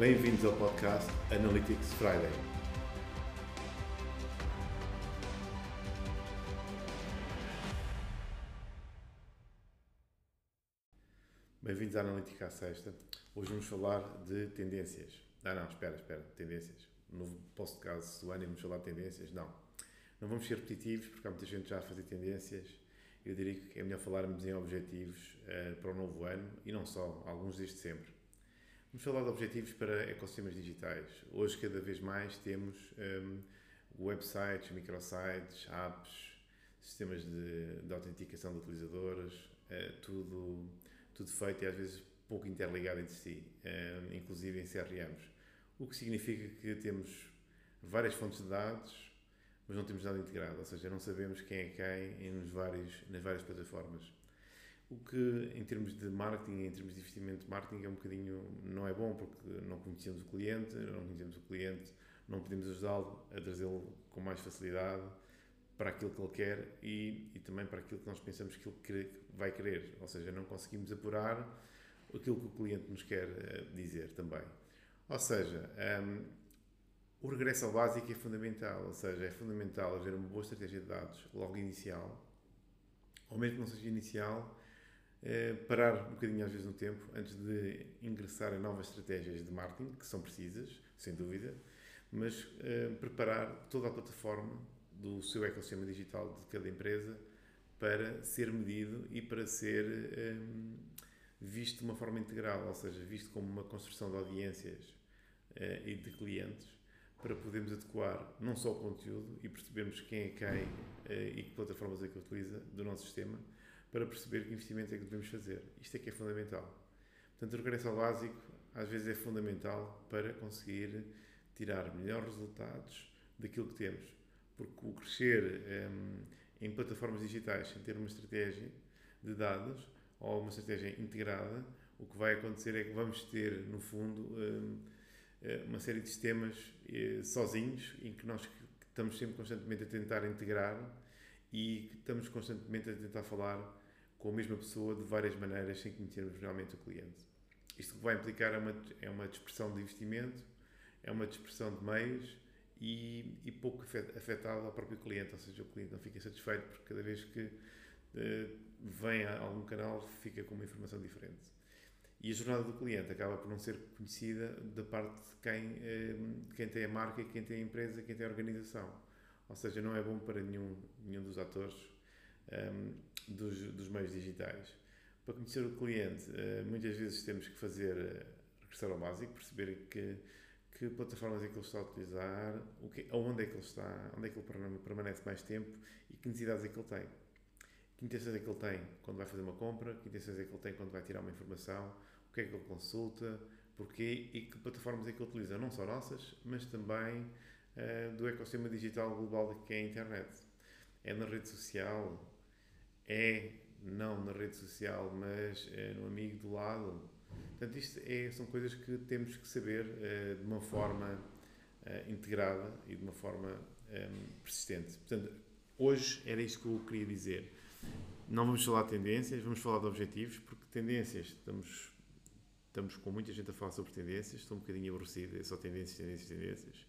Bem-vindos ao podcast Analytics Friday. Bem-vindos à Analítica à Sexta. Hoje vamos falar de tendências. Ah, não, espera, espera, tendências. Novo podcast do ano vamos falar de tendências? Não. Não vamos ser repetitivos porque há muita gente já a fazer tendências. Eu diria que é melhor falarmos em objetivos uh, para o novo ano e não só, alguns desde sempre. Vamos falar de objetivos para ecossistemas digitais. Hoje, cada vez mais, temos um, websites, microsites, apps, sistemas de, de autenticação de utilizadores, uh, tudo, tudo feito e às vezes pouco interligado entre si, um, inclusive em CRMs. O que significa que temos várias fontes de dados, mas não temos nada integrado, ou seja, não sabemos quem é quem nos vários, nas várias plataformas. O que, em termos de marketing, em termos de investimento de marketing, é um bocadinho. não é bom, porque não conhecemos o cliente, não conhecemos o cliente, não podemos ajudá-lo a trazê-lo com mais facilidade para aquilo que ele quer e, e também para aquilo que nós pensamos que ele vai querer. Ou seja, não conseguimos apurar aquilo que o cliente nos quer eh, dizer também. Ou seja, um, o regresso ao básico é fundamental, ou seja, é fundamental haver uma boa estratégia de dados logo inicial, ou mesmo que não seja inicial, parar um bocadinho às vezes no tempo antes de ingressar em novas estratégias de marketing, que são precisas, sem dúvida, mas eh, preparar toda a plataforma do seu ecossistema digital de cada empresa para ser medido e para ser eh, visto de uma forma integral, ou seja, visto como uma construção de audiências e de clientes, para podermos adequar não só o conteúdo e percebermos quem é quem e que plataformas é que utiliza do nosso sistema, para perceber que investimento é que devemos fazer. Isto é que é fundamental. Portanto, o regresso ao básico às vezes é fundamental para conseguir tirar melhores resultados daquilo que temos. Porque o crescer um, em plataformas digitais sem ter uma estratégia de dados ou uma estratégia integrada, o que vai acontecer é que vamos ter, no fundo, um, eh, uma série de sistemas eh, sozinhos em que nós estamos sempre constantemente a tentar integrar e estamos constantemente a tentar falar com a mesma pessoa de várias maneiras sem conhecermos realmente o cliente. Isto que vai implicar é uma, é uma dispersão de investimento, é uma dispersão de meios e, e pouco afetado ao próprio cliente, ou seja, o cliente não fica satisfeito porque cada vez que uh, vem a algum canal fica com uma informação diferente. E a jornada do cliente acaba por não ser conhecida da parte de quem, uh, quem tem a marca, quem tem a empresa, quem tem a organização. Ou seja, não é bom para nenhum, nenhum dos atores um, ehm, dos, dos meios digitais. Para conhecer o cliente, uh, muitas vezes temos que fazer uh, regressar ao básico, perceber que, que plataformas é que ele está a utilizar, o que, onde é que ele está, onde é que ele permanece mais tempo e que necessidades é que ele tem. Que intenções é que ele tem quando vai fazer uma compra, que intenções é que ele tem quando vai tirar uma informação, o que é que ele consulta, porquê e que plataformas é que ele utiliza, não só nossas, mas também uh, do ecossistema digital global que é a internet. É na rede social, é não na rede social, mas é no amigo do lado. Portanto, isto é, são coisas que temos que saber uh, de uma forma uh, integrada e de uma forma um, ehm, persistente. Portanto, hoje era isto que eu queria dizer. Não vamos falar de tendências, vamos falar de objetivos, porque tendências, estamos, estamos com muita gente a falar sobre tendências, estou um bocadinho aborrecido, é só tendências, tendências, tendências.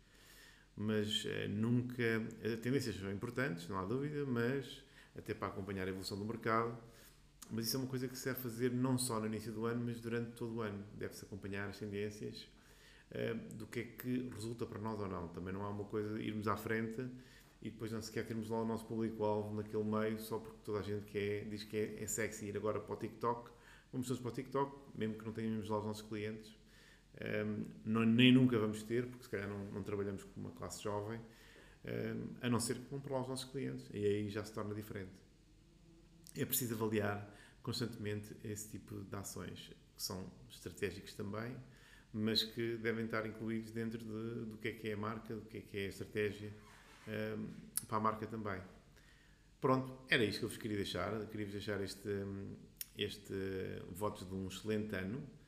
Mas uh, nunca. tendências são importantes, não há dúvida, mas até para acompanhar a evolução do mercado. Mas isso é uma coisa que se deve fazer não só no início do ano, mas durante todo o ano. Deve-se acompanhar as tendências uh, do que é que resulta para nós ou não. Também não há uma coisa de irmos à frente e depois não sequer termos lá o nosso público-alvo naquele meio só porque toda a gente quer, diz que é, é sexy ir agora para o TikTok. Vamos todos para o TikTok, mesmo que não tenhamos lá os nossos clientes. Um, ehm, não, nem nunca vamos ter, porque se calhar não, não trabalhamos com uma classe jovem a não ser que vão os nossos clientes. E aí já se torna diferente. É preciso avaliar constantemente esse tipo de ações, que são estratégicos também, mas que devem estar incluídos dentro de, do que é que é a marca, do que é que é a estratégia um, para a marca também. Pronto, era isto que eu vos queria deixar. Queria-vos deixar este, este votos de um excelente ano um,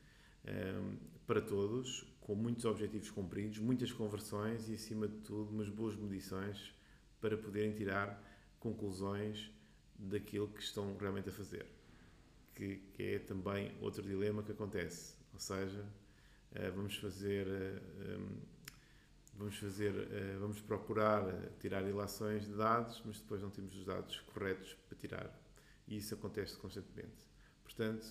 para todos com muitos objetivos cumpridos, muitas conversões e, acima de tudo, umas boas medições para poderem tirar conclusões daquilo que estão realmente a fazer. Que, que é também outro dilema que acontece. Ou seja, Uh, vamos fazer. Um, vamos fazer, vamos procurar tirar ilações de dados, mas depois não temos os dados corretos para tirar. E isso acontece constantemente. Portanto,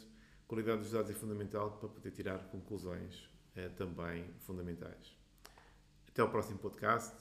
qualidade dos dados é fundamental para poder tirar conclusões também fundamentais. Até ao próximo podcast.